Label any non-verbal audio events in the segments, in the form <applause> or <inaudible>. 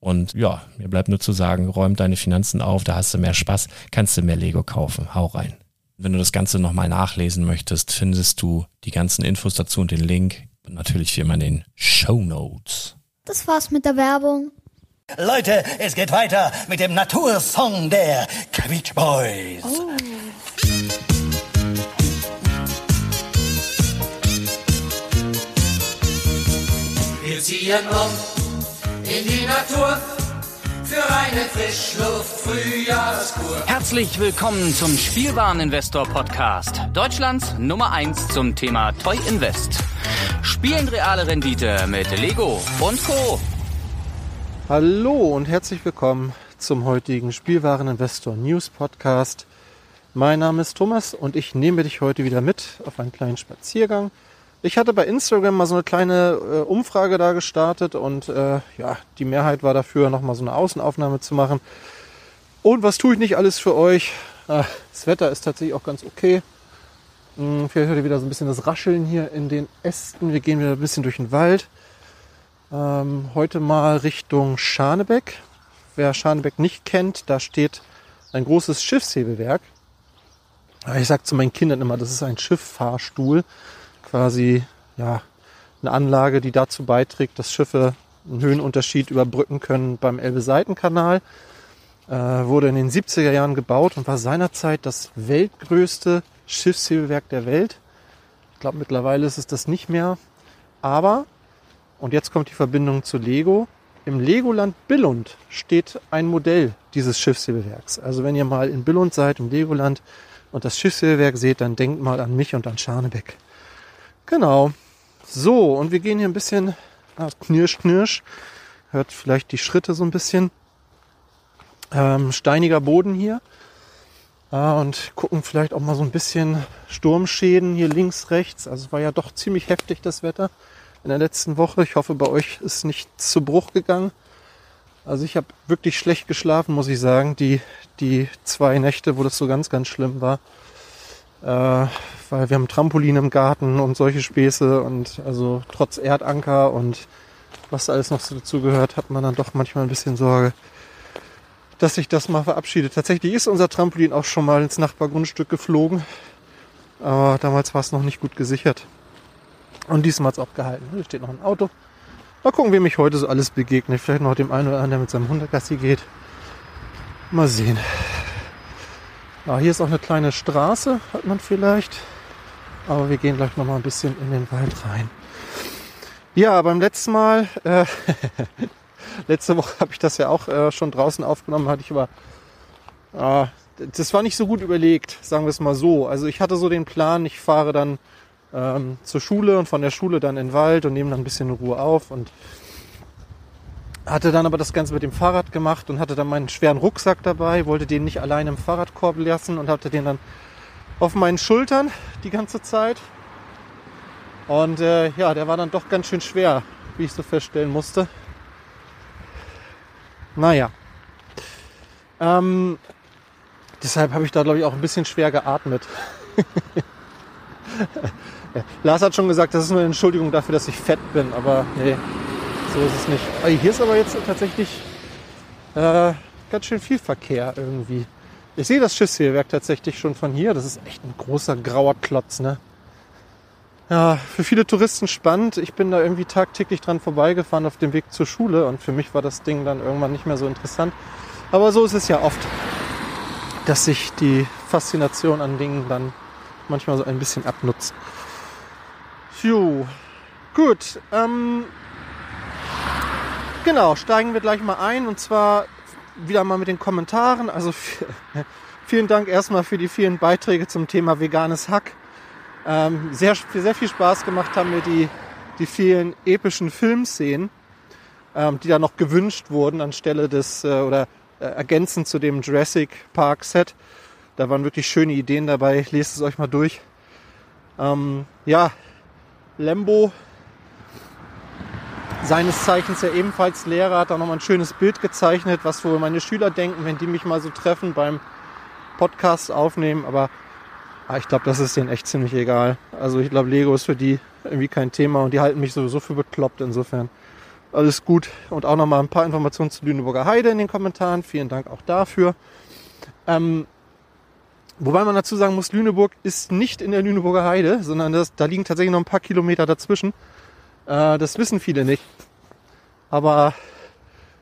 Und ja, mir bleibt nur zu sagen, räum deine Finanzen auf, da hast du mehr Spaß, kannst du mehr Lego kaufen. Hau rein. Wenn du das Ganze nochmal nachlesen möchtest, findest du die ganzen Infos dazu und den Link. Und natürlich wie immer in den Show Notes. Das war's mit der Werbung. Leute, es geht weiter mit dem Natursong der Beach Boys. Oh. Wir ziehen um in die Natur für eine Frischluft Frühjahrskur. Herzlich willkommen zum Spielwareninvestor Podcast. Deutschlands Nummer 1 zum Thema Toy Invest. Spielen reale Rendite mit Lego und Co. Hallo und herzlich willkommen zum heutigen Spielwareninvestor News Podcast. Mein Name ist Thomas und ich nehme dich heute wieder mit auf einen kleinen Spaziergang ich hatte bei Instagram mal so eine kleine äh, Umfrage da gestartet und äh, ja, die Mehrheit war dafür, nochmal so eine Außenaufnahme zu machen. Und was tue ich nicht alles für euch? Ah, das Wetter ist tatsächlich auch ganz okay. Hm, vielleicht hört ihr wieder so ein bisschen das Rascheln hier in den Ästen. Wir gehen wieder ein bisschen durch den Wald. Ähm, heute mal Richtung Scharnebeck. Wer Scharnebeck nicht kennt, da steht ein großes Schiffshebelwerk. Ich sage zu meinen Kindern immer, das ist ein Schifffahrstuhl quasi ja, eine Anlage, die dazu beiträgt, dass Schiffe einen Höhenunterschied überbrücken können beim Elbe-Seitenkanal. Äh, wurde in den 70er Jahren gebaut und war seinerzeit das weltgrößte Schiffshebelwerk der Welt. Ich glaube, mittlerweile ist es das nicht mehr. Aber, und jetzt kommt die Verbindung zu Lego, im Legoland Billund steht ein Modell dieses Schiffshebelwerks. Also wenn ihr mal in Billund seid, im Legoland, und das Schiffshebelwerk seht, dann denkt mal an mich und an Scharnebeck. Genau. So, und wir gehen hier ein bisschen ah, knirsch, knirsch. Hört vielleicht die Schritte so ein bisschen. Ähm, steiniger Boden hier. Äh, und gucken vielleicht auch mal so ein bisschen Sturmschäden hier links, rechts. Also es war ja doch ziemlich heftig das Wetter in der letzten Woche. Ich hoffe, bei euch ist nichts zu Bruch gegangen. Also ich habe wirklich schlecht geschlafen, muss ich sagen. Die, die zwei Nächte, wo das so ganz, ganz schlimm war. Äh, weil wir haben Trampolin im Garten und solche Späße und also trotz Erdanker und was alles noch so dazugehört, hat man dann doch manchmal ein bisschen Sorge, dass sich das mal verabschiedet. Tatsächlich ist unser Trampolin auch schon mal ins Nachbargrundstück geflogen, aber damals war es noch nicht gut gesichert. Und diesmal hat es auch gehalten. Hier steht noch ein Auto. Mal gucken, wem ich heute so alles begegne. Vielleicht noch dem einen oder anderen, der mit seinem Hundegassi geht. Mal sehen. Ah, hier ist auch eine kleine Straße, hat man vielleicht. Aber wir gehen gleich noch mal ein bisschen in den Wald rein. Ja, beim letzten Mal, äh, <laughs> letzte Woche habe ich das ja auch äh, schon draußen aufgenommen, hatte ich aber, äh, das war nicht so gut überlegt, sagen wir es mal so. Also ich hatte so den Plan, ich fahre dann ähm, zur Schule und von der Schule dann in den Wald und nehme dann ein bisschen Ruhe auf und hatte dann aber das Ganze mit dem Fahrrad gemacht und hatte dann meinen schweren Rucksack dabei, wollte den nicht allein im Fahrradkorb lassen und hatte den dann auf meinen Schultern die ganze Zeit. Und äh, ja, der war dann doch ganz schön schwer, wie ich so feststellen musste. Naja. Ähm, deshalb habe ich da, glaube ich, auch ein bisschen schwer geatmet. <laughs> Lars hat schon gesagt, das ist nur eine Entschuldigung dafür, dass ich fett bin, aber nee, so ist es nicht. Hier ist aber jetzt tatsächlich äh, ganz schön viel Verkehr irgendwie. Ich sehe das Schiffshehlwerk tatsächlich schon von hier. Das ist echt ein großer grauer Klotz, ne? Ja, für viele Touristen spannend. Ich bin da irgendwie tagtäglich dran vorbeigefahren auf dem Weg zur Schule und für mich war das Ding dann irgendwann nicht mehr so interessant. Aber so ist es ja oft, dass sich die Faszination an Dingen dann manchmal so ein bisschen abnutzt. Jo, gut. Ähm, genau, steigen wir gleich mal ein und zwar wieder mal mit den Kommentaren. Also <laughs> vielen Dank erstmal für die vielen Beiträge zum Thema veganes Hack. Ähm, sehr, sehr viel Spaß gemacht haben mir die, die vielen epischen Filmszenen, ähm, die da noch gewünscht wurden anstelle des äh, oder äh, ergänzend zu dem Jurassic Park Set. Da waren wirklich schöne Ideen dabei. Lest es euch mal durch. Ähm, ja, Lembo, seines Zeichens ja ebenfalls Lehrer, hat da nochmal ein schönes Bild gezeichnet, was wohl meine Schüler denken, wenn die mich mal so treffen beim Podcast aufnehmen. Aber ah, ich glaube, das ist denen echt ziemlich egal. Also ich glaube, Lego ist für die irgendwie kein Thema und die halten mich sowieso für bekloppt insofern. Alles gut. Und auch nochmal ein paar Informationen zu Lüneburger Heide in den Kommentaren. Vielen Dank auch dafür. Ähm, wobei man dazu sagen muss, Lüneburg ist nicht in der Lüneburger Heide, sondern das, da liegen tatsächlich noch ein paar Kilometer dazwischen. Äh, das wissen viele nicht. Aber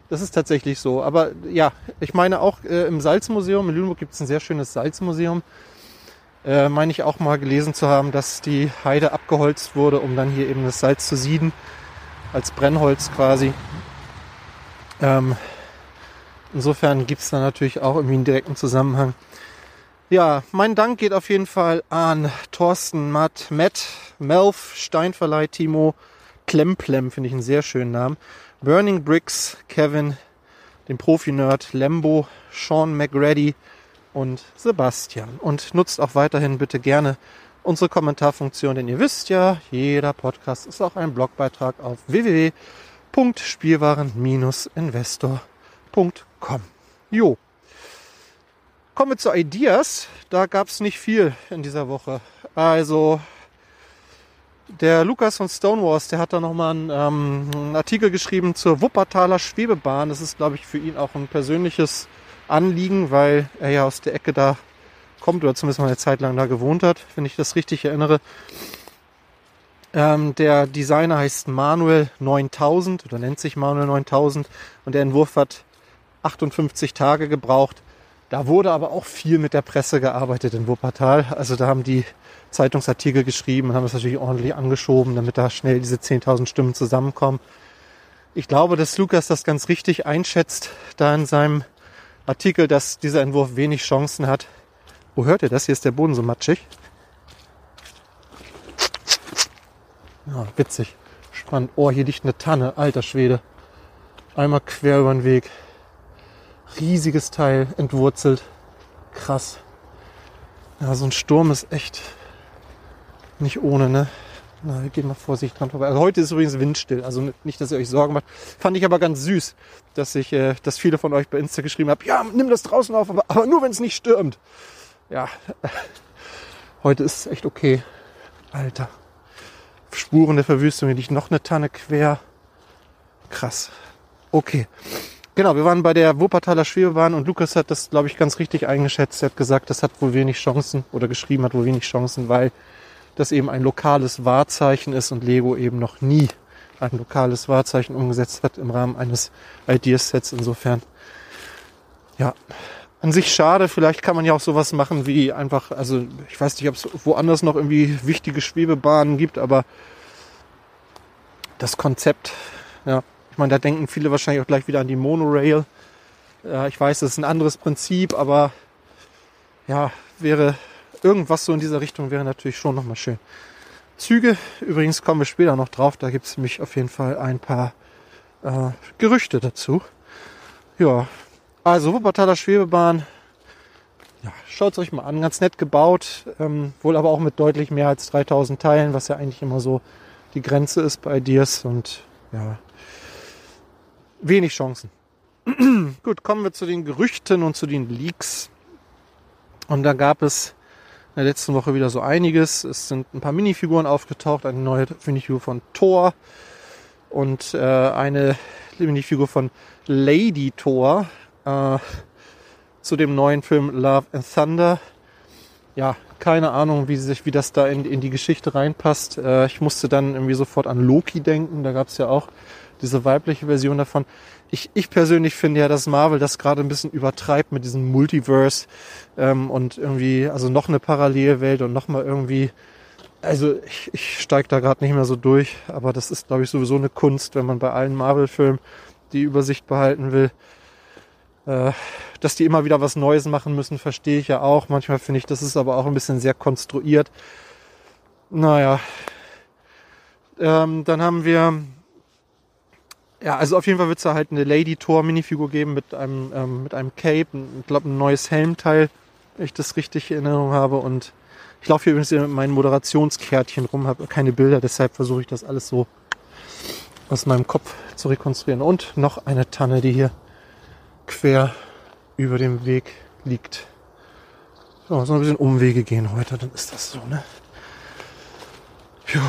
das ist tatsächlich so. Aber ja, ich meine auch äh, im Salzmuseum, in Lüneburg gibt es ein sehr schönes Salzmuseum. Äh, meine ich auch mal gelesen zu haben, dass die Heide abgeholzt wurde, um dann hier eben das Salz zu sieden. Als Brennholz quasi. Ähm, insofern gibt es da natürlich auch irgendwie einen direkten Zusammenhang. Ja, mein Dank geht auf jeden Fall an Thorsten, Matt, Matt, Melf, Steinverleih, Timo, Klemplem, finde ich einen sehr schönen Namen. Burning Bricks, Kevin, den Profi-Nerd, Lembo, Sean McGrady und Sebastian. Und nutzt auch weiterhin bitte gerne unsere Kommentarfunktion, denn ihr wisst ja, jeder Podcast ist auch ein Blogbeitrag auf www.spielwaren-investor.com. Jo. Kommen wir zu Ideas. Da gab es nicht viel in dieser Woche. Also der Lukas von Stonewalls, der hat da nochmal einen, ähm, einen Artikel geschrieben zur Wuppertaler Schwebebahn. Das ist, glaube ich, für ihn auch ein persönliches Anliegen, weil er ja aus der Ecke da kommt oder zumindest mal eine Zeit lang da gewohnt hat, wenn ich das richtig erinnere. Ähm, der Designer heißt Manuel 9000 oder nennt sich Manuel 9000 und der Entwurf hat 58 Tage gebraucht. Da wurde aber auch viel mit der Presse gearbeitet in Wuppertal. Also da haben die Zeitungsartikel geschrieben und haben das natürlich ordentlich angeschoben, damit da schnell diese 10.000 Stimmen zusammenkommen. Ich glaube, dass Lukas das ganz richtig einschätzt, da in seinem Artikel, dass dieser Entwurf wenig Chancen hat. Wo hört ihr das? Hier ist der Boden so matschig. Ja, witzig. Spannend. Oh, hier liegt eine Tanne. Alter Schwede. Einmal quer über den Weg. Riesiges Teil entwurzelt. Krass. Ja, so ein Sturm ist echt nicht ohne, ne? Na, geht mal vorsichtig dran vorbei. Also heute ist übrigens windstill, also nicht, dass ihr euch Sorgen macht. Fand ich aber ganz süß, dass ich, äh, dass viele von euch bei Insta geschrieben haben, ja, nimm das draußen auf, aber, aber nur wenn es nicht stürmt. Ja, <laughs> heute ist es echt okay. Alter. Spuren der Verwüstung, hier liegt noch eine Tanne quer. Krass. Okay. Genau, wir waren bei der Wuppertaler Schwebebahn und Lukas hat das, glaube ich, ganz richtig eingeschätzt. Er hat gesagt, das hat wohl wenig Chancen oder geschrieben hat wohl wenig Chancen, weil das eben ein lokales Wahrzeichen ist und Lego eben noch nie ein lokales Wahrzeichen umgesetzt hat im Rahmen eines Ideasets. Insofern, ja, an sich schade. Vielleicht kann man ja auch sowas machen wie einfach, also ich weiß nicht, ob es woanders noch irgendwie wichtige Schwebebahnen gibt, aber das Konzept, ja, ich meine, da denken viele wahrscheinlich auch gleich wieder an die Monorail. Ja, ich weiß, das ist ein anderes Prinzip, aber ja, wäre irgendwas so in dieser Richtung wäre natürlich schon nochmal schön. Züge, übrigens kommen wir später noch drauf, da gibt es nämlich auf jeden Fall ein paar äh, Gerüchte dazu. Ja, also Wuppertaler Schwebebahn, ja, schaut es euch mal an, ganz nett gebaut, ähm, wohl aber auch mit deutlich mehr als 3000 Teilen, was ja eigentlich immer so die Grenze ist bei Diers und ja, wenig Chancen. <clears throat> Gut, kommen wir zu den Gerüchten und zu den Leaks. Und da gab es in der letzten Woche wieder so einiges. Es sind ein paar Minifiguren aufgetaucht, eine neue Minifigur von Thor und äh, eine Minifigur von Lady Thor äh, zu dem neuen Film Love and Thunder. Ja, keine Ahnung, wie sich, wie das da in, in die Geschichte reinpasst. Äh, ich musste dann irgendwie sofort an Loki denken. Da gab es ja auch diese weibliche Version davon. Ich, ich persönlich finde ja, dass Marvel das gerade ein bisschen übertreibt mit diesem Multiverse ähm, und irgendwie, also noch eine Parallelwelt und nochmal irgendwie, also ich, ich steige da gerade nicht mehr so durch, aber das ist, glaube ich, sowieso eine Kunst, wenn man bei allen Marvel-Filmen die Übersicht behalten will. Äh, dass die immer wieder was Neues machen müssen, verstehe ich ja auch. Manchmal finde ich, das ist aber auch ein bisschen sehr konstruiert. Naja. Ähm, dann haben wir ja, also auf jeden Fall wird es da halt eine Lady Thor Minifigur geben mit einem, ähm, mit einem Cape, ich glaube ein neues Helmteil, wenn ich das richtig in Erinnerung habe. Und ich laufe hier übrigens mit meinen Moderationskärtchen rum, habe keine Bilder, deshalb versuche ich das alles so aus meinem Kopf zu rekonstruieren. Und noch eine Tanne, die hier quer über dem Weg liegt. So, so ein bisschen Umwege gehen heute, dann ist das so, ne? Jo.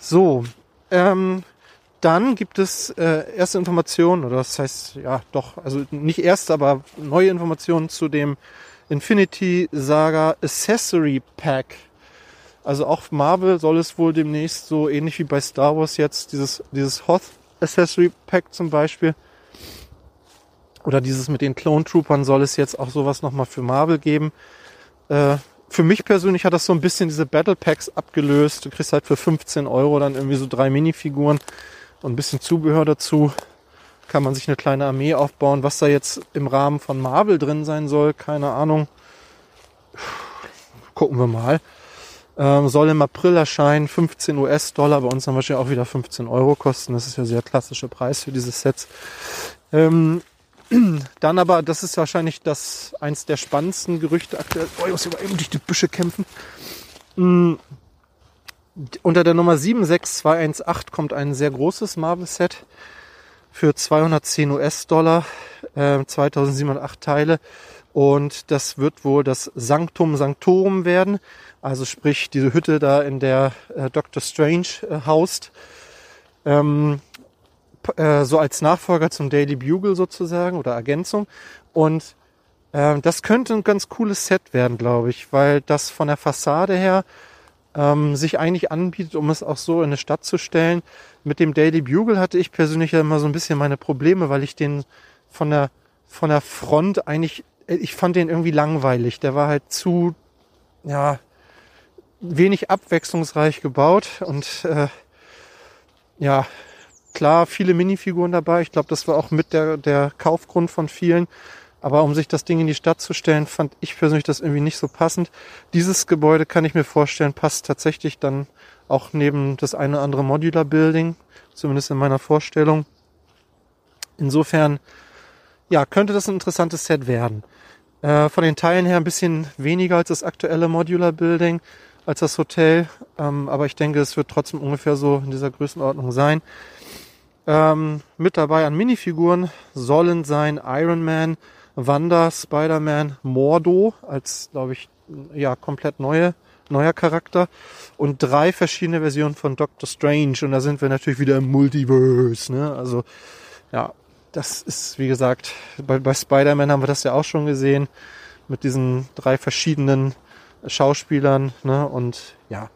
So, ähm, dann gibt es äh, erste Informationen, oder das heißt, ja doch, also nicht erste, aber neue Informationen zu dem Infinity Saga Accessory Pack. Also auch Marvel soll es wohl demnächst so ähnlich wie bei Star Wars jetzt dieses, dieses Hoth Accessory Pack zum Beispiel. Oder dieses mit den Clone Troopern soll es jetzt auch sowas nochmal für Marvel geben. Äh, für mich persönlich hat das so ein bisschen diese Battle Packs abgelöst. Du kriegst halt für 15 Euro dann irgendwie so drei Minifiguren und ein bisschen Zubehör dazu. Kann man sich eine kleine Armee aufbauen. Was da jetzt im Rahmen von Marvel drin sein soll, keine Ahnung. Gucken wir mal. Ähm, soll im April erscheinen, 15 US-Dollar, bei uns dann wahrscheinlich auch wieder 15 Euro kosten. Das ist ja sehr klassischer Preis für diese Sets. Ähm, <clears throat> dann aber, das ist wahrscheinlich das eins der spannendsten Gerüchte aktuell. Oh, ich muss hier mal eben durch die Büsche kämpfen. Unter der Nummer 76218 kommt ein sehr großes Marvel-Set für 210 US-Dollar, äh, 2708 Teile. Und das wird wohl das Sanctum Sanctorum werden. Also sprich diese Hütte da, in der äh, Doctor Strange äh, haust. Ähm, äh, so als Nachfolger zum Daily Bugle sozusagen oder Ergänzung. Und äh, das könnte ein ganz cooles Set werden, glaube ich, weil das von der Fassade her ähm, sich eigentlich anbietet, um es auch so in eine Stadt zu stellen. Mit dem Daily Bugle hatte ich persönlich ja immer so ein bisschen meine Probleme, weil ich den von der, von der Front eigentlich, äh, ich fand den irgendwie langweilig. Der war halt zu, ja, wenig abwechslungsreich gebaut und äh, ja, klar, viele Minifiguren dabei. Ich glaube, das war auch mit der, der Kaufgrund von vielen. Aber um sich das Ding in die Stadt zu stellen, fand ich persönlich das irgendwie nicht so passend. Dieses Gebäude kann ich mir vorstellen, passt tatsächlich dann auch neben das eine oder andere Modular Building, zumindest in meiner Vorstellung. Insofern, ja, könnte das ein interessantes Set werden. Äh, von den Teilen her ein bisschen weniger als das aktuelle Modular Building, als das Hotel. Ähm, aber ich denke, es wird trotzdem ungefähr so in dieser Größenordnung sein. Ähm, mit dabei an Minifiguren sollen sein Iron Man, Wanda, Spider-Man, Mordo als, glaube ich, ja, komplett neue, neuer Charakter und drei verschiedene Versionen von Doctor Strange. Und da sind wir natürlich wieder im Multiverse. Ne? Also ja, das ist, wie gesagt, bei, bei Spider-Man haben wir das ja auch schon gesehen mit diesen drei verschiedenen Schauspielern. Ne? Und ja,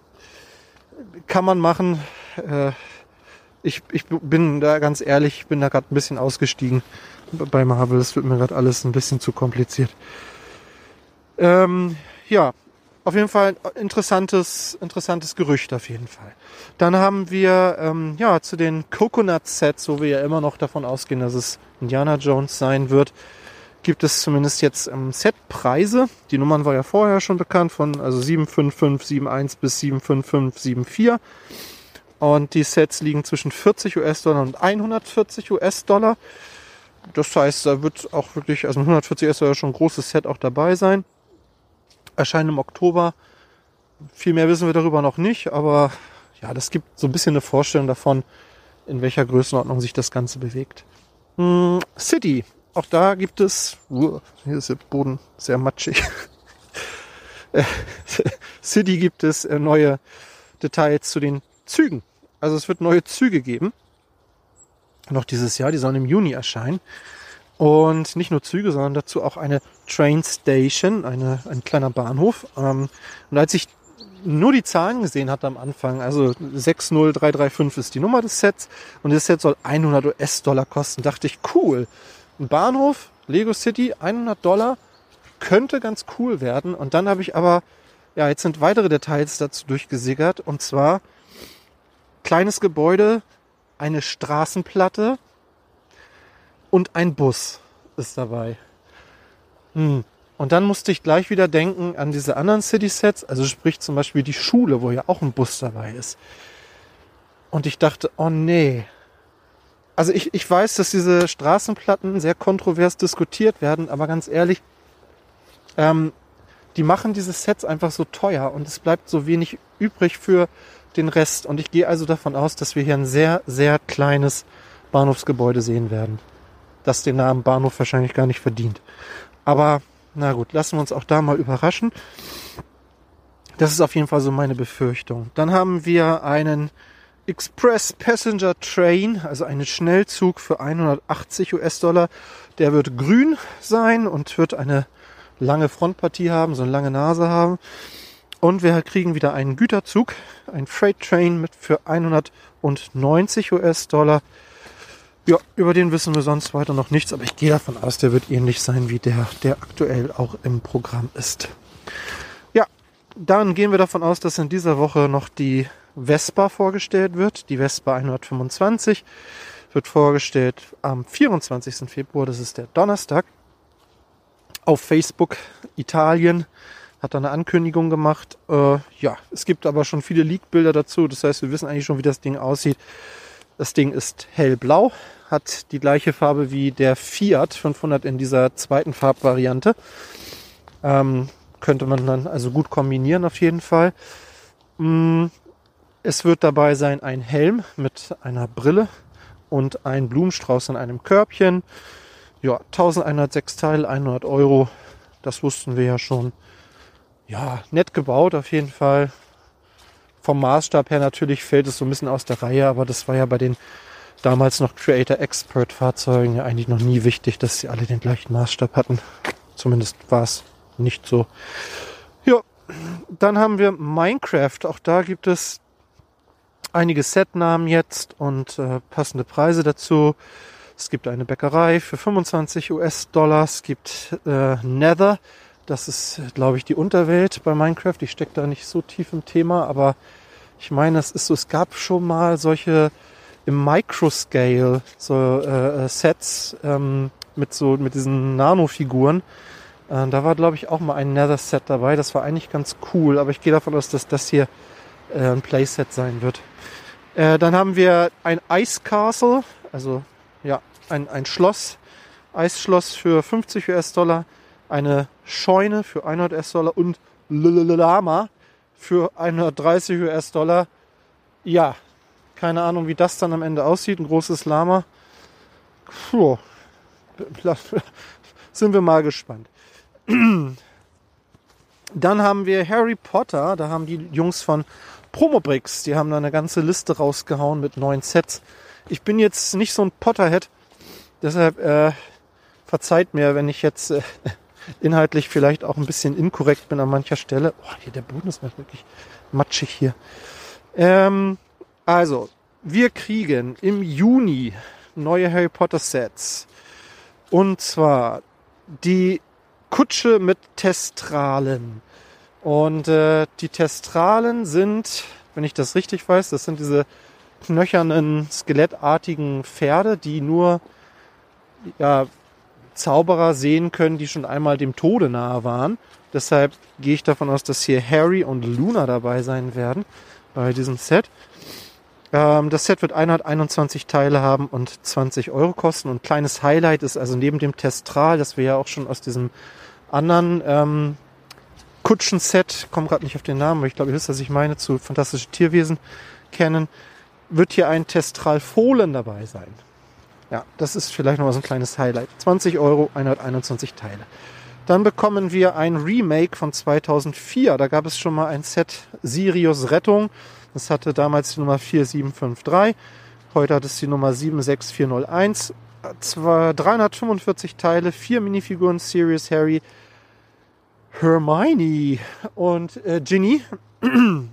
kann man machen. Äh, ich, ich bin da ganz ehrlich, ich bin da gerade ein bisschen ausgestiegen bei Marvel. Das wird mir gerade alles ein bisschen zu kompliziert. Ähm, ja, auf jeden Fall interessantes, interessantes Gerücht auf jeden Fall. Dann haben wir ähm, ja zu den Coconut Sets, wo wir ja immer noch davon ausgehen, dass es Indiana Jones sein wird, gibt es zumindest jetzt ähm, Setpreise. Die Nummern war ja vorher schon bekannt von also 75571 bis 75574. Und die Sets liegen zwischen 40 US-Dollar und 140 US-Dollar. Das heißt, da wird auch wirklich, also 140 US-Dollar schon ein großes Set auch dabei sein. Erscheinen im Oktober. Viel mehr wissen wir darüber noch nicht, aber ja, das gibt so ein bisschen eine Vorstellung davon, in welcher Größenordnung sich das Ganze bewegt. Hm, City. Auch da gibt es, uh, hier ist der Boden sehr matschig. <laughs> <laughs> City gibt es äh, neue Details zu den Zügen. Also es wird neue Züge geben. Noch dieses Jahr, die sollen im Juni erscheinen. Und nicht nur Züge, sondern dazu auch eine Train Station, eine, ein kleiner Bahnhof. Ähm, und als ich nur die Zahlen gesehen hatte am Anfang, also 60335 ist die Nummer des Sets und das Set soll 100 US-Dollar kosten, dachte ich, cool. Ein Bahnhof, Lego City, 100 Dollar, könnte ganz cool werden. Und dann habe ich aber, ja, jetzt sind weitere Details dazu durchgesickert und zwar kleines Gebäude, eine Straßenplatte und ein Bus ist dabei. Hm. Und dann musste ich gleich wieder denken an diese anderen City-Sets, also sprich zum Beispiel die Schule, wo ja auch ein Bus dabei ist. Und ich dachte, oh nee. Also ich, ich weiß, dass diese Straßenplatten sehr kontrovers diskutiert werden, aber ganz ehrlich, ähm, die machen diese Sets einfach so teuer und es bleibt so wenig übrig für den Rest. Und ich gehe also davon aus, dass wir hier ein sehr, sehr kleines Bahnhofsgebäude sehen werden. Das den Namen Bahnhof wahrscheinlich gar nicht verdient. Aber na gut, lassen wir uns auch da mal überraschen. Das ist auf jeden Fall so meine Befürchtung. Dann haben wir einen Express Passenger Train, also einen Schnellzug für 180 US-Dollar. Der wird grün sein und wird eine lange Frontpartie haben, so eine lange Nase haben. Und wir kriegen wieder einen Güterzug, ein Freight Train mit für 190 US-Dollar. Ja, über den wissen wir sonst weiter noch nichts, aber ich gehe davon aus, der wird ähnlich sein wie der, der aktuell auch im Programm ist. Ja, dann gehen wir davon aus, dass in dieser Woche noch die Vespa vorgestellt wird. Die Vespa 125 wird vorgestellt am 24. Februar, das ist der Donnerstag, auf Facebook Italien hat da eine Ankündigung gemacht. Äh, ja, es gibt aber schon viele Leak-Bilder dazu. Das heißt, wir wissen eigentlich schon, wie das Ding aussieht. Das Ding ist hellblau, hat die gleiche Farbe wie der Fiat 500 in dieser zweiten Farbvariante. Ähm, könnte man dann also gut kombinieren auf jeden Fall. Mm, es wird dabei sein ein Helm mit einer Brille und ein Blumenstrauß in einem Körbchen. Ja, 1106 Teile, 100 Euro. Das wussten wir ja schon ja, nett gebaut auf jeden Fall. Vom Maßstab her natürlich fällt es so ein bisschen aus der Reihe, aber das war ja bei den damals noch Creator Expert Fahrzeugen ja eigentlich noch nie wichtig, dass sie alle den gleichen Maßstab hatten. Zumindest war es nicht so. Ja, dann haben wir Minecraft. Auch da gibt es einige Setnamen jetzt und äh, passende Preise dazu. Es gibt eine Bäckerei für 25 US-Dollar. Es gibt äh, Nether das ist, glaube ich, die Unterwelt bei Minecraft. Ich stecke da nicht so tief im Thema, aber ich meine, es ist so, es gab schon mal solche im Microscale so äh, äh, Sets ähm, mit so mit diesen Nano-Figuren. Äh, da war, glaube ich, auch mal ein Nether-Set dabei. Das war eigentlich ganz cool, aber ich gehe davon aus, dass das hier äh, ein Playset sein wird. Äh, dann haben wir ein Ice Castle, also ja, ein, ein Schloss Eisschloss für 50 US-Dollar, eine Scheune für 100 US-Dollar und Lama für 130 US-Dollar. Ja, keine Ahnung, wie das dann am Ende aussieht. Ein großes Lama. Puh. <laughs> Sind wir mal gespannt. <clears throat> Dann haben wir Harry Potter. Da haben die Jungs von Promobricks, die haben da eine ganze Liste rausgehauen mit neuen Sets. Ich bin jetzt nicht so ein Potterhead, deshalb äh, verzeiht mir, wenn ich jetzt äh, <laughs> inhaltlich vielleicht auch ein bisschen inkorrekt bin an mancher Stelle. Oh, hier der Boden ist wirklich matschig hier. Ähm, also, wir kriegen im Juni neue Harry Potter Sets. Und zwar die Kutsche mit Testralen. Und äh, die Testralen sind, wenn ich das richtig weiß, das sind diese knöchernen, skelettartigen Pferde, die nur ja, Zauberer sehen können, die schon einmal dem Tode nahe waren. Deshalb gehe ich davon aus, dass hier Harry und Luna dabei sein werden bei diesem Set. Ähm, das Set wird 121 Teile haben und 20 Euro kosten. Und kleines Highlight ist also neben dem Testral, das wir ja auch schon aus diesem anderen ähm, Kutschen-Set, komme gerade nicht auf den Namen, aber ich glaube, ihr wisst, was ich meine, zu Fantastische Tierwesen kennen, wird hier ein Testral Fohlen dabei sein. Ja, das ist vielleicht noch mal so ein kleines Highlight. 20 Euro, 121 Teile. Dann bekommen wir ein Remake von 2004. Da gab es schon mal ein Set Sirius Rettung. Das hatte damals die Nummer 4753. Heute hat es die Nummer 76401. Zwar 345 Teile, vier Minifiguren Sirius Harry, Hermione und äh, Ginny. <clears throat>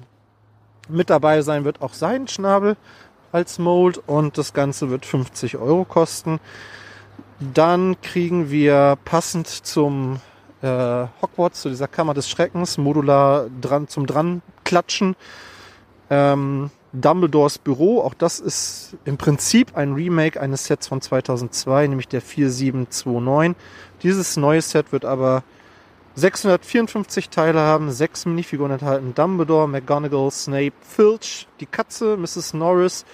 Mit dabei sein wird auch sein Schnabel als Mold und das Ganze wird 50 Euro kosten. Dann kriegen wir passend zum äh, Hogwarts, zu dieser Kammer des Schreckens, modular dran zum dran klatschen. Ähm, Dumbledores Büro, auch das ist im Prinzip ein Remake eines Sets von 2002, nämlich der 4729. Dieses neue Set wird aber 654 Teile haben, sechs Minifiguren enthalten. Dumbledore, McGonagall, Snape, Filch, die Katze, Mrs. Norris,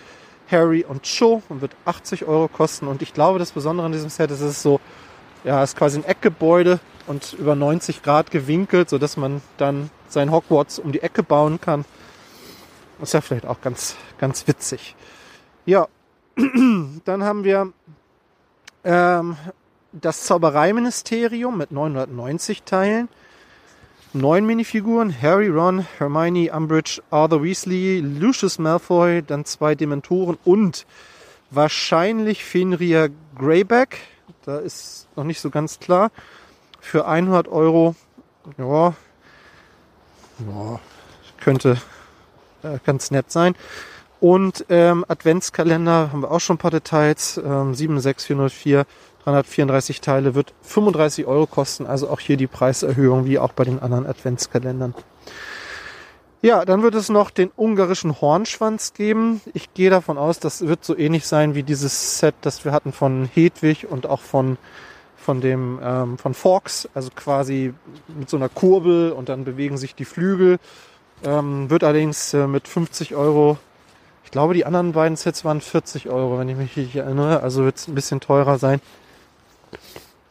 Harry und Cho und wird 80 Euro kosten. Und ich glaube, das Besondere an diesem Set ist, es ist so, ja, es ist quasi ein Eckgebäude und über 90 Grad gewinkelt, so dass man dann sein Hogwarts um die Ecke bauen kann. Ist ja vielleicht auch ganz, ganz witzig. Ja, <clears throat> dann haben wir ähm, das Zaubereiministerium mit 990 Teilen. Neun Minifiguren, Harry, Ron, Hermione, Umbridge, Arthur Weasley, Lucius Malfoy, dann zwei Dementoren und wahrscheinlich Fenrir Greyback. Da ist noch nicht so ganz klar. Für 100 Euro, ja, ja könnte äh, ganz nett sein. Und ähm, Adventskalender haben wir auch schon ein paar Details. Ähm, 76404 334 Teile wird 35 Euro kosten, also auch hier die Preiserhöhung wie auch bei den anderen Adventskalendern. Ja, dann wird es noch den ungarischen Hornschwanz geben. Ich gehe davon aus, das wird so ähnlich sein wie dieses Set, das wir hatten von Hedwig und auch von von dem ähm, von Fox, also quasi mit so einer Kurbel und dann bewegen sich die Flügel. Ähm, wird allerdings äh, mit 50 Euro ich glaube, die anderen beiden Sets waren 40 Euro, wenn ich mich richtig erinnere. Also wird es ein bisschen teurer sein.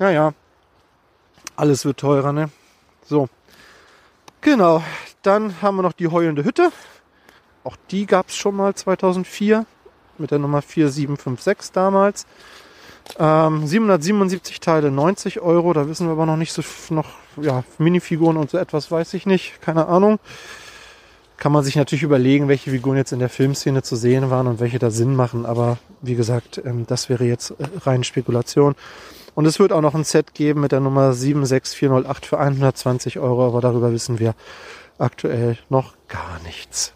Naja, alles wird teurer, ne? So. Genau. Dann haben wir noch die heulende Hütte. Auch die gab es schon mal 2004 mit der Nummer 4756 damals. Ähm, 777 Teile, 90 Euro. Da wissen wir aber noch nicht so noch ja Minifiguren und so etwas weiß ich nicht. Keine Ahnung. Kann man sich natürlich überlegen, welche Figuren jetzt in der Filmszene zu sehen waren und welche da Sinn machen. Aber wie gesagt, ähm, das wäre jetzt äh, rein Spekulation. Und es wird auch noch ein Set geben mit der Nummer 76408 für 120 Euro, aber darüber wissen wir aktuell noch gar nichts.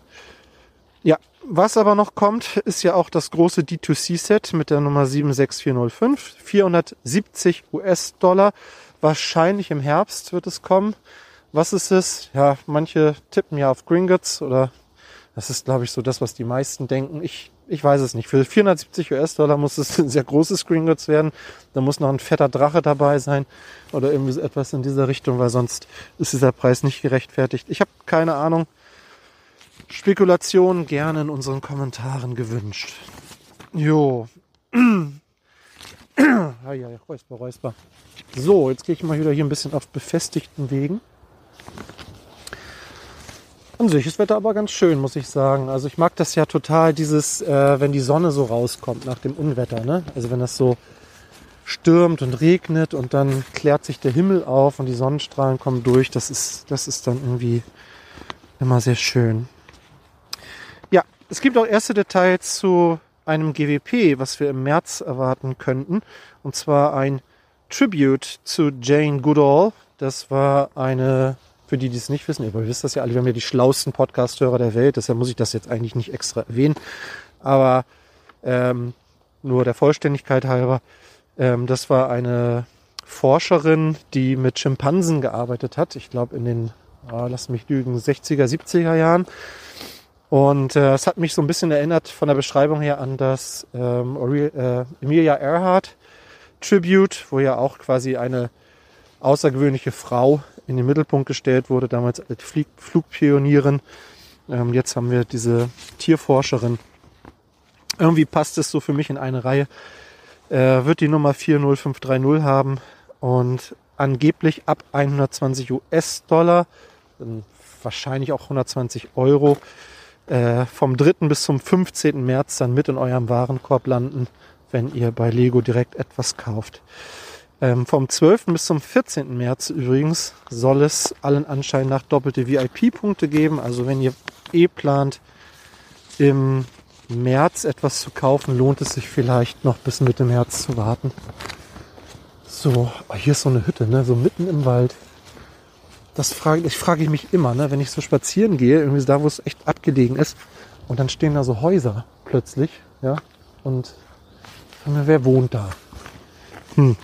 Ja, was aber noch kommt, ist ja auch das große D2C-Set mit der Nummer 76405. 470 US-Dollar. Wahrscheinlich im Herbst wird es kommen. Was ist es? Ja, manche tippen ja auf Gringotts oder das ist, glaube ich, so das, was die meisten denken. Ich ich weiß es nicht. Für 470 US-Dollar muss es <laughs> ein sehr großes Gringotts werden. Da muss noch ein fetter Drache dabei sein oder irgendwie etwas in dieser Richtung, weil sonst ist dieser Preis nicht gerechtfertigt. Ich habe keine Ahnung. Spekulation gerne in unseren Kommentaren gewünscht. Jo. <clears throat> ah ja, Räusper, Räusper. So, jetzt gehe ich mal wieder hier ein bisschen auf befestigten Wegen. An sich ist Wetter aber ganz schön, muss ich sagen. Also ich mag das ja total, dieses, äh, wenn die Sonne so rauskommt nach dem Unwetter. Ne? Also wenn das so stürmt und regnet und dann klärt sich der Himmel auf und die Sonnenstrahlen kommen durch. Das ist, das ist dann irgendwie immer sehr schön. Ja, es gibt auch erste Details zu einem GWP, was wir im März erwarten könnten. Und zwar ein Tribute zu Jane Goodall. Das war eine, für die, die es nicht wissen, ihr wisst das ja alle, wir haben ja die schlauesten Podcast-Hörer der Welt, deshalb muss ich das jetzt eigentlich nicht extra erwähnen. Aber ähm, nur der Vollständigkeit halber, ähm, das war eine Forscherin, die mit Schimpansen gearbeitet hat. Ich glaube in den, ah, lass mich lügen, 60er, 70er Jahren. Und äh, es hat mich so ein bisschen erinnert von der Beschreibung her an das ähm, äh, Emilia Earhart Tribute, wo ja auch quasi eine außergewöhnliche Frau in den Mittelpunkt gestellt wurde, damals als Flieg Flugpionierin. Ähm, jetzt haben wir diese Tierforscherin. Irgendwie passt es so für mich in eine Reihe. Äh, wird die Nummer 40530 haben und angeblich ab 120 US-Dollar, wahrscheinlich auch 120 Euro, äh, vom 3. bis zum 15. März dann mit in eurem Warenkorb landen, wenn ihr bei Lego direkt etwas kauft. Ähm, vom 12. bis zum 14. März übrigens soll es allen Anschein nach doppelte VIP-Punkte geben. Also wenn ihr eh plant, im März etwas zu kaufen, lohnt es sich vielleicht noch bis Mitte März zu warten. So, hier ist so eine Hütte, ne? so mitten im Wald. Das frage ich frage ich mich immer, ne? wenn ich so spazieren gehe, irgendwie da, wo es echt abgelegen ist, und dann stehen da so Häuser plötzlich, ja, und wer wohnt da? Hm,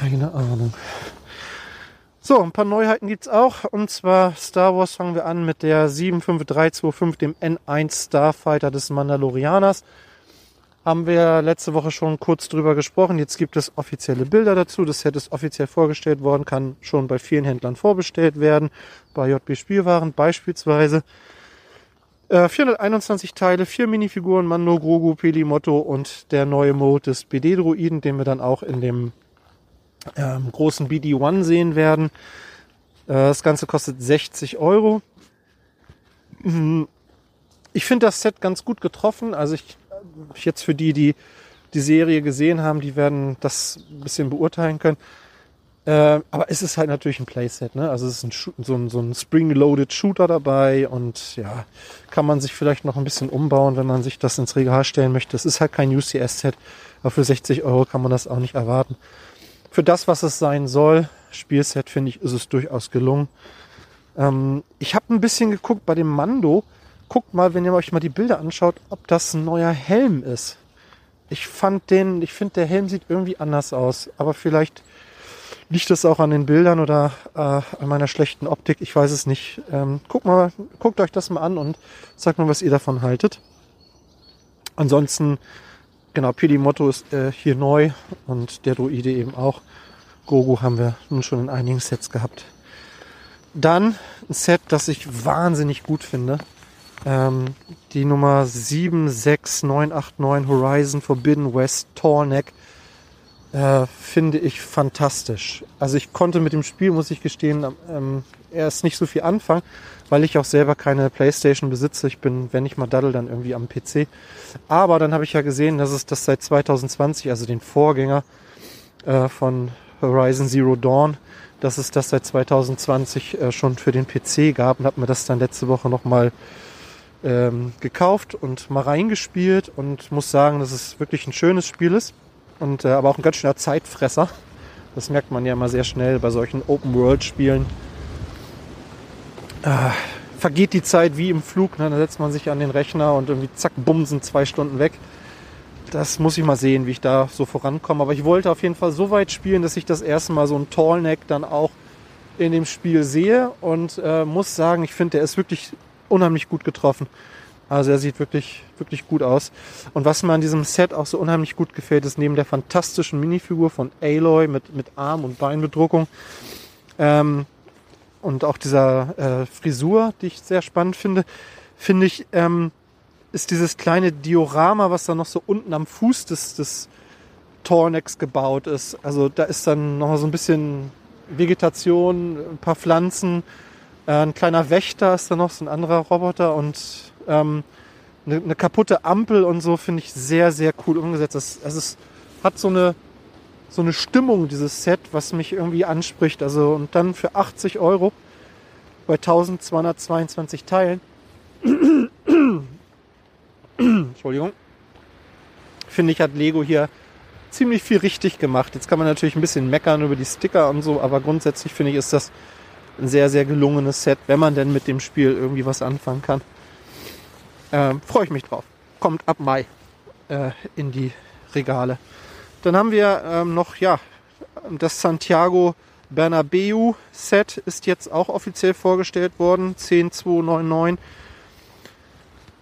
keine Ahnung. So, ein paar Neuheiten gibt's auch. Und zwar Star Wars fangen wir an mit der 75325, dem N1 Starfighter des Mandalorianers. Haben wir letzte Woche schon kurz drüber gesprochen. Jetzt gibt es offizielle Bilder dazu. Das Set ist offiziell vorgestellt worden, kann schon bei vielen Händlern vorbestellt werden. Bei JB Spielwaren beispielsweise. Äh, 421 Teile, vier Minifiguren, Mando, Grogu, Peli, Motto und der neue Mode des BD-Druiden, den wir dann auch in dem ähm, großen BD-1 sehen werden. Äh, das Ganze kostet 60 Euro. Mhm. Ich finde das Set ganz gut getroffen. Also ich jetzt für die, die die Serie gesehen haben, die werden das ein bisschen beurteilen können. Äh, aber es ist halt natürlich ein Playset, ne? Also es ist ein, so ein, so ein Spring-Loaded Shooter dabei und ja, kann man sich vielleicht noch ein bisschen umbauen, wenn man sich das ins Regal stellen möchte. Es ist halt kein UCS-Set, aber für 60 Euro kann man das auch nicht erwarten für das, was es sein soll, Spielset, finde ich, ist es durchaus gelungen. Ähm, ich habe ein bisschen geguckt bei dem Mando. Guckt mal, wenn ihr euch mal die Bilder anschaut, ob das ein neuer Helm ist. Ich fand den, ich finde, der Helm sieht irgendwie anders aus. Aber vielleicht liegt das auch an den Bildern oder äh, an meiner schlechten Optik. Ich weiß es nicht. Ähm, guckt mal, guckt euch das mal an und sagt mal, was ihr davon haltet. Ansonsten Genau, Motto ist äh, hier neu und der Druide eben auch. Gogo haben wir nun schon in einigen Sets gehabt. Dann ein Set, das ich wahnsinnig gut finde. Ähm, die Nummer 76989 Horizon Forbidden West Torneck äh, finde ich fantastisch. Also ich konnte mit dem Spiel, muss ich gestehen, ähm, erst nicht so viel anfangen, weil ich auch selber keine Playstation besitze. Ich bin, wenn ich mal daddel, dann irgendwie am PC. Aber dann habe ich ja gesehen, dass es das seit 2020, also den Vorgänger äh, von Horizon Zero Dawn, dass es das seit 2020 äh, schon für den PC gab und habe mir das dann letzte Woche nochmal ähm, gekauft und mal reingespielt und muss sagen, dass es wirklich ein schönes Spiel ist und äh, aber auch ein ganz schöner Zeitfresser. Das merkt man ja immer sehr schnell bei solchen Open-World-Spielen vergeht die Zeit wie im Flug. Ne? Da setzt man sich an den Rechner und irgendwie zack, bumsen zwei Stunden weg. Das muss ich mal sehen, wie ich da so vorankomme. Aber ich wollte auf jeden Fall so weit spielen, dass ich das erste Mal so ein Tallneck dann auch in dem Spiel sehe und äh, muss sagen, ich finde, der ist wirklich unheimlich gut getroffen. Also er sieht wirklich, wirklich gut aus. Und was mir an diesem Set auch so unheimlich gut gefällt, ist neben der fantastischen Minifigur von Aloy mit, mit Arm- und Beinbedruckung, ähm, und auch dieser äh, Frisur, die ich sehr spannend finde, finde ich, ähm, ist dieses kleine Diorama, was da noch so unten am Fuß des, des Tornex gebaut ist. Also da ist dann noch so ein bisschen Vegetation, ein paar Pflanzen, äh, ein kleiner Wächter ist da noch, so ein anderer Roboter und ähm, eine, eine kaputte Ampel und so finde ich sehr, sehr cool umgesetzt. Es, es ist, hat so eine, so eine Stimmung, dieses Set, was mich irgendwie anspricht. Also und dann für 80 Euro bei 1222 Teilen. Entschuldigung. Finde ich, hat Lego hier ziemlich viel richtig gemacht. Jetzt kann man natürlich ein bisschen meckern über die Sticker und so, aber grundsätzlich finde ich, ist das ein sehr, sehr gelungenes Set, wenn man denn mit dem Spiel irgendwie was anfangen kann. Ähm, Freue ich mich drauf. Kommt ab Mai äh, in die Regale. Dann haben wir ähm, noch, ja, das Santiago Bernabeu Set ist jetzt auch offiziell vorgestellt worden. 10299.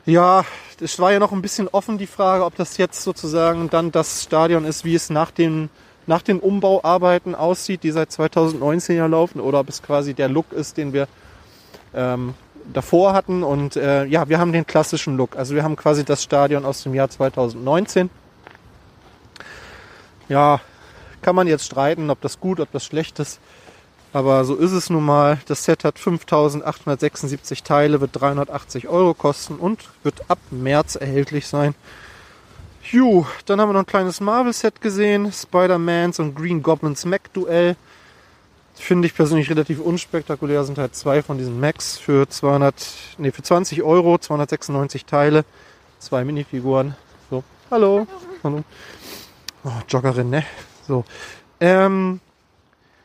Ja, es war ja noch ein bisschen offen die Frage, ob das jetzt sozusagen dann das Stadion ist, wie es nach den, nach den Umbauarbeiten aussieht, die seit 2019 ja laufen, oder ob es quasi der Look ist, den wir ähm, davor hatten. Und äh, ja, wir haben den klassischen Look. Also wir haben quasi das Stadion aus dem Jahr 2019. Ja, kann man jetzt streiten, ob das gut, ob das schlecht ist. Aber so ist es nun mal. Das Set hat 5876 Teile, wird 380 Euro kosten und wird ab März erhältlich sein. Juh, dann haben wir noch ein kleines Marvel-Set gesehen. Spider-Mans und Green Goblins Mac-Duell. Finde ich persönlich relativ unspektakulär. Sind halt zwei von diesen Macs für 200, nee, für 20 Euro, 296 Teile, zwei Minifiguren. So, hallo. Hallo. Oh, Joggerin, ne? So. Ähm,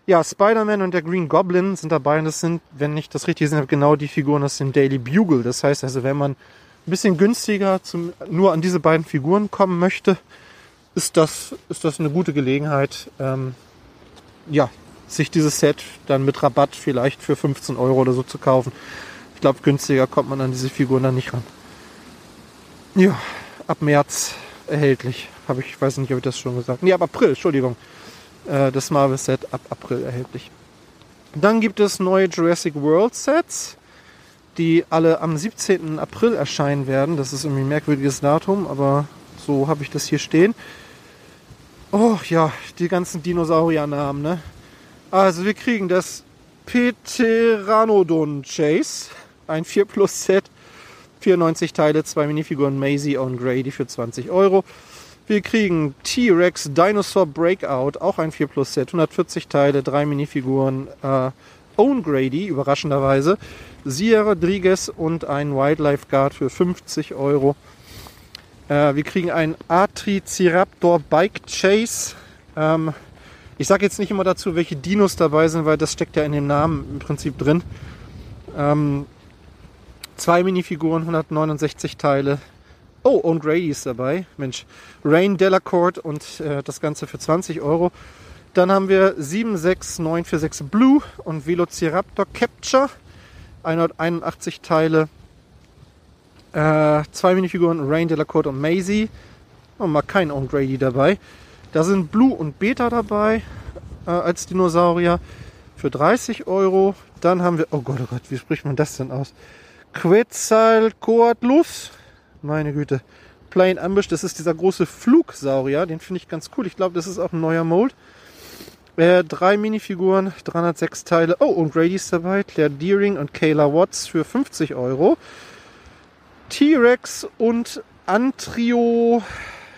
ja, Spider-Man und der Green Goblin sind dabei und das sind, wenn ich das richtig gesehen habe, genau die Figuren aus dem Daily Bugle. Das heißt also, wenn man ein bisschen günstiger zum, nur an diese beiden Figuren kommen möchte, ist das, ist das eine gute Gelegenheit, ähm, ja, sich dieses Set dann mit Rabatt vielleicht für 15 Euro oder so zu kaufen. Ich glaube, günstiger kommt man an diese Figuren dann nicht ran. Ja, ab März erhältlich. Habe ich, weiß nicht, ob ich das schon gesagt Nee, ab April, Entschuldigung. Äh, das Marvel Set ab April erhältlich. Dann gibt es neue Jurassic World Sets, die alle am 17. April erscheinen werden. Das ist irgendwie ein merkwürdiges Datum, aber so habe ich das hier stehen. Oh ja, die ganzen Dinosauriernamen, ne? Also wir kriegen das Pteranodon Chase, ein 4 Plus Set, 94 Teile, zwei Minifiguren Maisie und Grady für 20 Euro. Wir kriegen T-Rex Dinosaur Breakout, auch ein 4 Plus Set, 140 Teile, drei Minifiguren äh, Own Grady, überraschenderweise, Sia Rodriguez und ein Wildlife Guard für 50 Euro. Äh, wir kriegen ein Atriciraptor Bike Chase. Ähm, ich sage jetzt nicht immer dazu, welche Dinos dabei sind, weil das steckt ja in dem Namen im Prinzip drin. Ähm, zwei Minifiguren, 169 Teile. Oh, und Grady ist dabei. Mensch, Rain Delacourt und äh, das Ganze für 20 Euro. Dann haben wir 76946 Blue und Velociraptor Capture. 181 Teile. Äh, zwei Minifiguren Rain Delacourt und Maisie. Und oh, mal kein Grady dabei. Da sind Blue und Beta dabei äh, als Dinosaurier für 30 Euro. Dann haben wir, oh Gott, oh Gott, wie spricht man das denn aus? Quetzalcoatlus. Meine Güte. Plain Ambush, das ist dieser große Flugsaurier. Den finde ich ganz cool. Ich glaube, das ist auch ein neuer Mold. Äh, drei Minifiguren, 306 Teile. Oh, und Grady ist dabei. Claire Deering und Kayla Watts für 50 Euro. T-Rex und Antrio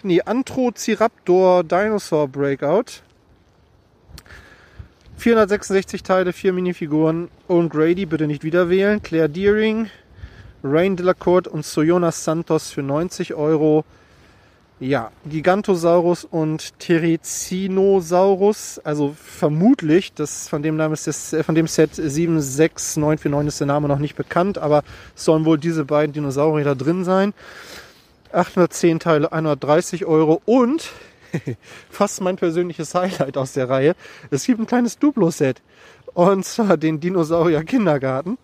nee, Antrociraptor Dinosaur Breakout. 466 Teile, 4 Minifiguren. Owen Grady, bitte nicht wieder wählen. Claire Deering, Rain Delacourt und Sojonas Santos für 90 Euro. Ja, Gigantosaurus und Terizinosaurus, also vermutlich, das von dem Namen ist das, von dem Set 76949 ist der Name noch nicht bekannt, aber es sollen wohl diese beiden Dinosaurier da drin sein. 810 Teile, 130 Euro und <laughs> fast mein persönliches Highlight aus der Reihe. Es gibt ein kleines Duplo-Set. Und zwar den Dinosaurier Kindergarten.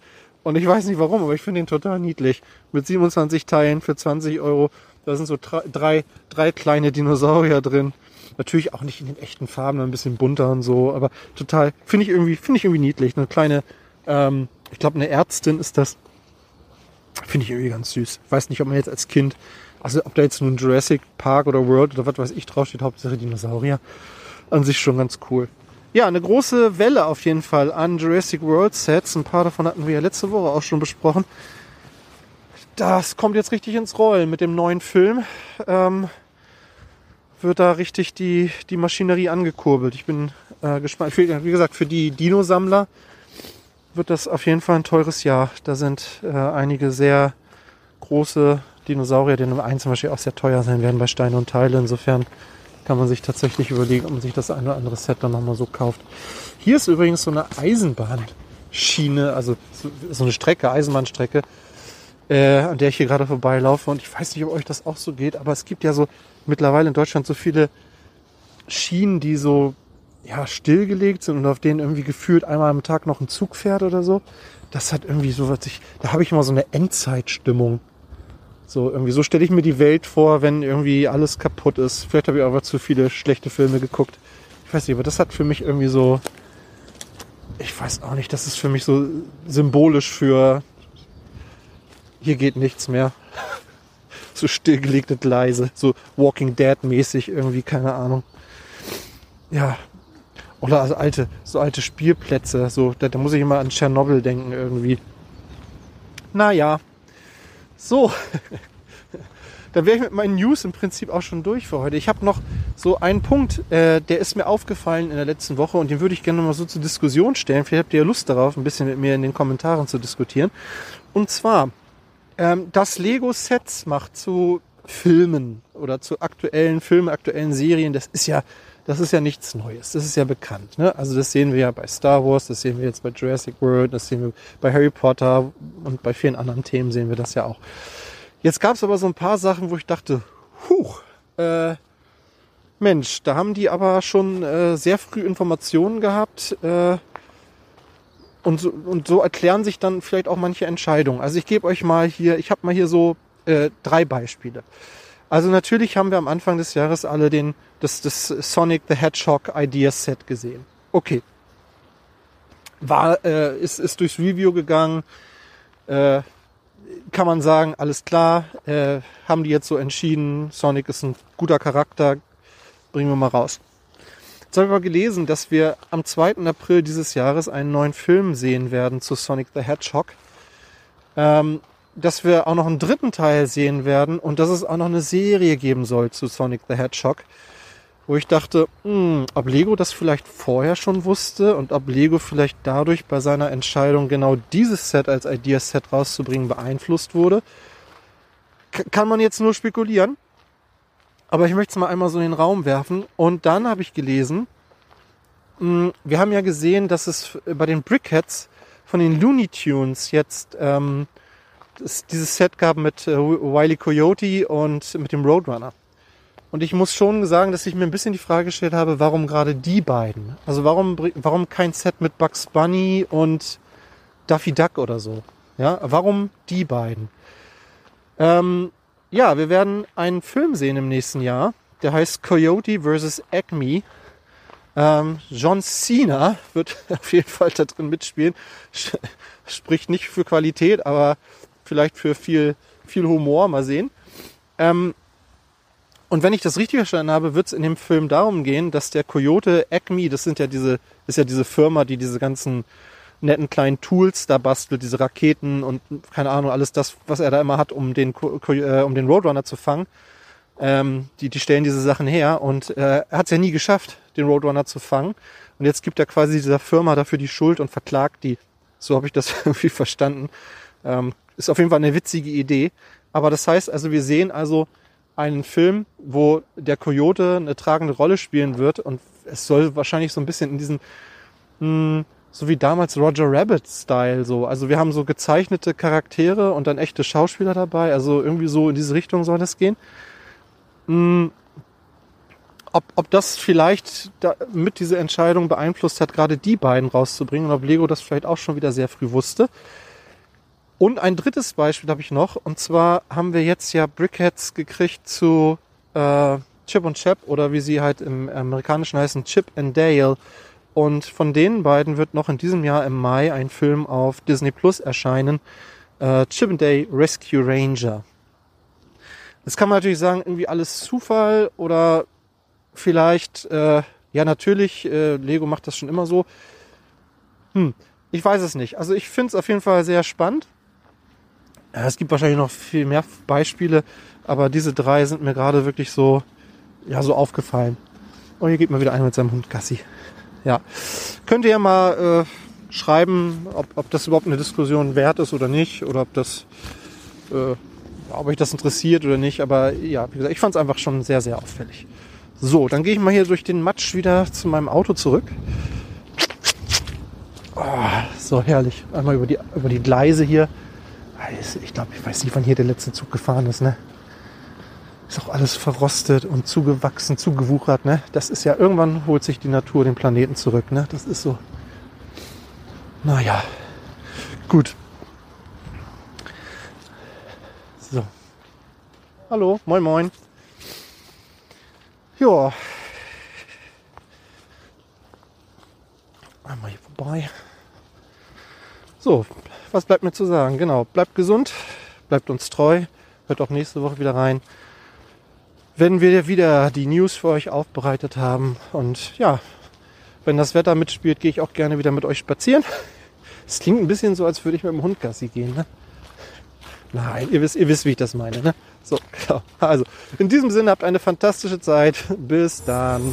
Und ich weiß nicht warum, aber ich finde den total niedlich. Mit 27 Teilen für 20 Euro. Da sind so drei, drei kleine Dinosaurier drin. Natürlich auch nicht in den echten Farben, ein bisschen bunter und so, aber total, finde ich irgendwie, finde ich irgendwie niedlich. Eine kleine, ähm, ich glaube, eine Ärztin ist das. Finde ich irgendwie ganz süß. weiß nicht, ob man jetzt als Kind Also ob da jetzt nun Jurassic Park oder World oder was weiß ich draufsteht, Hauptsache Dinosaurier, an sich schon ganz cool. Ja, eine große Welle auf jeden Fall an Jurassic World Sets. Ein paar davon hatten wir ja letzte Woche auch schon besprochen. Das kommt jetzt richtig ins Rollen mit dem neuen Film. Ähm, wird da richtig die, die Maschinerie angekurbelt. Ich bin äh, gespannt. Für, wie gesagt, für die Dino-Sammler wird das auf jeden Fall ein teures Jahr. Da sind äh, einige sehr große Dinosaurier, die im einen zum Beispiel auch sehr teuer sein werden bei Steine und Teile. Insofern kann man sich tatsächlich überlegen, ob man sich das ein oder andere Set dann nochmal so kauft. Hier ist übrigens so eine Eisenbahnschiene, also so eine Strecke, Eisenbahnstrecke, äh, an der ich hier gerade vorbeilaufe. Und ich weiß nicht, ob euch das auch so geht, aber es gibt ja so mittlerweile in Deutschland so viele Schienen, die so ja, stillgelegt sind und auf denen irgendwie gefühlt einmal am Tag noch ein Zug fährt oder so. Das hat irgendwie so was ich, da habe ich immer so eine Endzeitstimmung. So, irgendwie so stelle ich mir die Welt vor, wenn irgendwie alles kaputt ist. Vielleicht habe ich aber zu viele schlechte Filme geguckt. Ich weiß nicht, aber das hat für mich irgendwie so, ich weiß auch nicht, das ist für mich so symbolisch für, hier geht nichts mehr. <laughs> so stillgelegt und leise, so Walking Dead mäßig irgendwie, keine Ahnung. Ja, oder also alte, so alte Spielplätze, so, da, da muss ich immer an Tschernobyl denken irgendwie. Naja, so. <laughs> Dann wäre ich mit meinen News im Prinzip auch schon durch für heute. Ich habe noch so einen Punkt, äh, der ist mir aufgefallen in der letzten Woche und den würde ich gerne mal so zur Diskussion stellen. Vielleicht habt ihr ja Lust darauf, ein bisschen mit mir in den Kommentaren zu diskutieren. Und zwar, ähm, das Lego Sets macht zu Filmen oder zu aktuellen Filmen, aktuellen Serien, das ist ja das ist ja nichts Neues. Das ist ja bekannt. Ne? Also das sehen wir ja bei Star Wars, das sehen wir jetzt bei Jurassic World, das sehen wir bei Harry Potter und bei vielen anderen Themen sehen wir das ja auch. Jetzt gab es aber so ein paar Sachen, wo ich dachte, huch, äh, Mensch, da haben die aber schon äh, sehr früh Informationen gehabt. Äh, und so, und so erklären sich dann vielleicht auch manche Entscheidungen. Also ich gebe euch mal hier, ich habe mal hier so äh, drei Beispiele. Also natürlich haben wir am Anfang des Jahres alle den, das, das Sonic the Hedgehog Idea Set gesehen. Okay. War, äh, ist, ist durchs Review gegangen. Äh, kann man sagen, alles klar, äh, haben die jetzt so entschieden, Sonic ist ein guter Charakter, bringen wir mal raus. Jetzt habe ich aber gelesen, dass wir am 2. April dieses Jahres einen neuen Film sehen werden zu Sonic the Hedgehog. Ähm, dass wir auch noch einen dritten Teil sehen werden und dass es auch noch eine Serie geben soll zu Sonic the Hedgehog. Wo ich dachte, mh, hm, ob Lego das vielleicht vorher schon wusste und ob Lego vielleicht dadurch bei seiner Entscheidung genau dieses Set als Ideaset rauszubringen beeinflusst wurde. K kann man jetzt nur spekulieren. Aber ich möchte es mal einmal so in den Raum werfen. Und dann habe ich gelesen, mh, hm, wir haben ja gesehen, dass es bei den Brickheads von den Looney Tunes jetzt ähm, es dieses Set gab mit äh, Wiley Coyote und mit dem Roadrunner. Und ich muss schon sagen, dass ich mir ein bisschen die Frage gestellt habe, warum gerade die beiden? Also warum, warum kein Set mit Bugs Bunny und Daffy Duck oder so? Ja, warum die beiden? Ähm, ja, wir werden einen Film sehen im nächsten Jahr. Der heißt Coyote vs. Acme. Ähm, John Cena wird <laughs> auf jeden Fall da drin mitspielen. <laughs> Spricht nicht für Qualität, aber vielleicht für viel, viel Humor, mal sehen. Ähm, und wenn ich das richtig verstanden habe, wird es in dem Film darum gehen, dass der Coyote Acme, das sind ja diese, ist ja diese Firma, die diese ganzen netten kleinen Tools da bastelt, diese Raketen und keine Ahnung, alles das, was er da immer hat, um den, äh, um den Roadrunner zu fangen. Ähm, die, die stellen diese Sachen her und äh, er hat es ja nie geschafft, den Roadrunner zu fangen. Und jetzt gibt er quasi dieser Firma dafür die Schuld und verklagt die. So habe ich das <laughs> irgendwie verstanden. Ähm, ist auf jeden Fall eine witzige Idee. Aber das heißt also, wir sehen also einen Film, wo der Coyote eine tragende Rolle spielen wird und es soll wahrscheinlich so ein bisschen in diesen, hm, so wie damals Roger Rabbit Style so. Also wir haben so gezeichnete Charaktere und dann echte Schauspieler dabei. Also irgendwie so in diese Richtung soll das gehen. Hm, ob, ob das vielleicht da mit dieser Entscheidung beeinflusst hat, gerade die beiden rauszubringen und ob Lego das vielleicht auch schon wieder sehr früh wusste. Und ein drittes Beispiel habe ich noch. Und zwar haben wir jetzt ja Brickheads gekriegt zu äh, Chip und Chap oder wie sie halt im Amerikanischen heißen, Chip and Dale. Und von den beiden wird noch in diesem Jahr im Mai ein Film auf Disney Plus erscheinen. Äh, Chip and Dale Rescue Ranger. Jetzt kann man natürlich sagen, irgendwie alles Zufall oder vielleicht, äh, ja natürlich, äh, Lego macht das schon immer so. Hm, ich weiß es nicht. Also ich finde es auf jeden Fall sehr spannend. Es gibt wahrscheinlich noch viel mehr Beispiele, aber diese drei sind mir gerade wirklich so, ja, so aufgefallen. Oh, hier geht mal wieder einer mit seinem Hund Gassi. Ja. Könnt ihr ja mal äh, schreiben, ob, ob das überhaupt eine Diskussion wert ist oder nicht, oder ob das, äh, ob euch das interessiert oder nicht. Aber ja, wie gesagt, ich fand es einfach schon sehr, sehr auffällig. So, dann gehe ich mal hier durch den Matsch wieder zu meinem Auto zurück. Oh, so herrlich. Einmal über die, über die Gleise hier. Ich glaube, ich weiß nicht, wann hier der letzte Zug gefahren ist, ne? Ist auch alles verrostet und zugewachsen, zugewuchert, ne? Das ist ja, irgendwann holt sich die Natur den Planeten zurück, ne? Das ist so. Naja. Gut. So. Hallo, moin moin. Ja. Einmal hier vorbei. So, was bleibt mir zu sagen? Genau, bleibt gesund, bleibt uns treu, hört auch nächste Woche wieder rein, wenn wir wieder die News für euch aufbereitet haben. Und ja, wenn das Wetter mitspielt, gehe ich auch gerne wieder mit euch spazieren. <laughs> Es klingt ein bisschen so, als würde ich mit dem Hund Gassi gehen. Ne? Nein, ihr wisst, ihr wisst, wie ich das meine. Ne? So, <laughs> genau. Also, in diesem Sinne habt eine fantastische Zeit. Bis dann.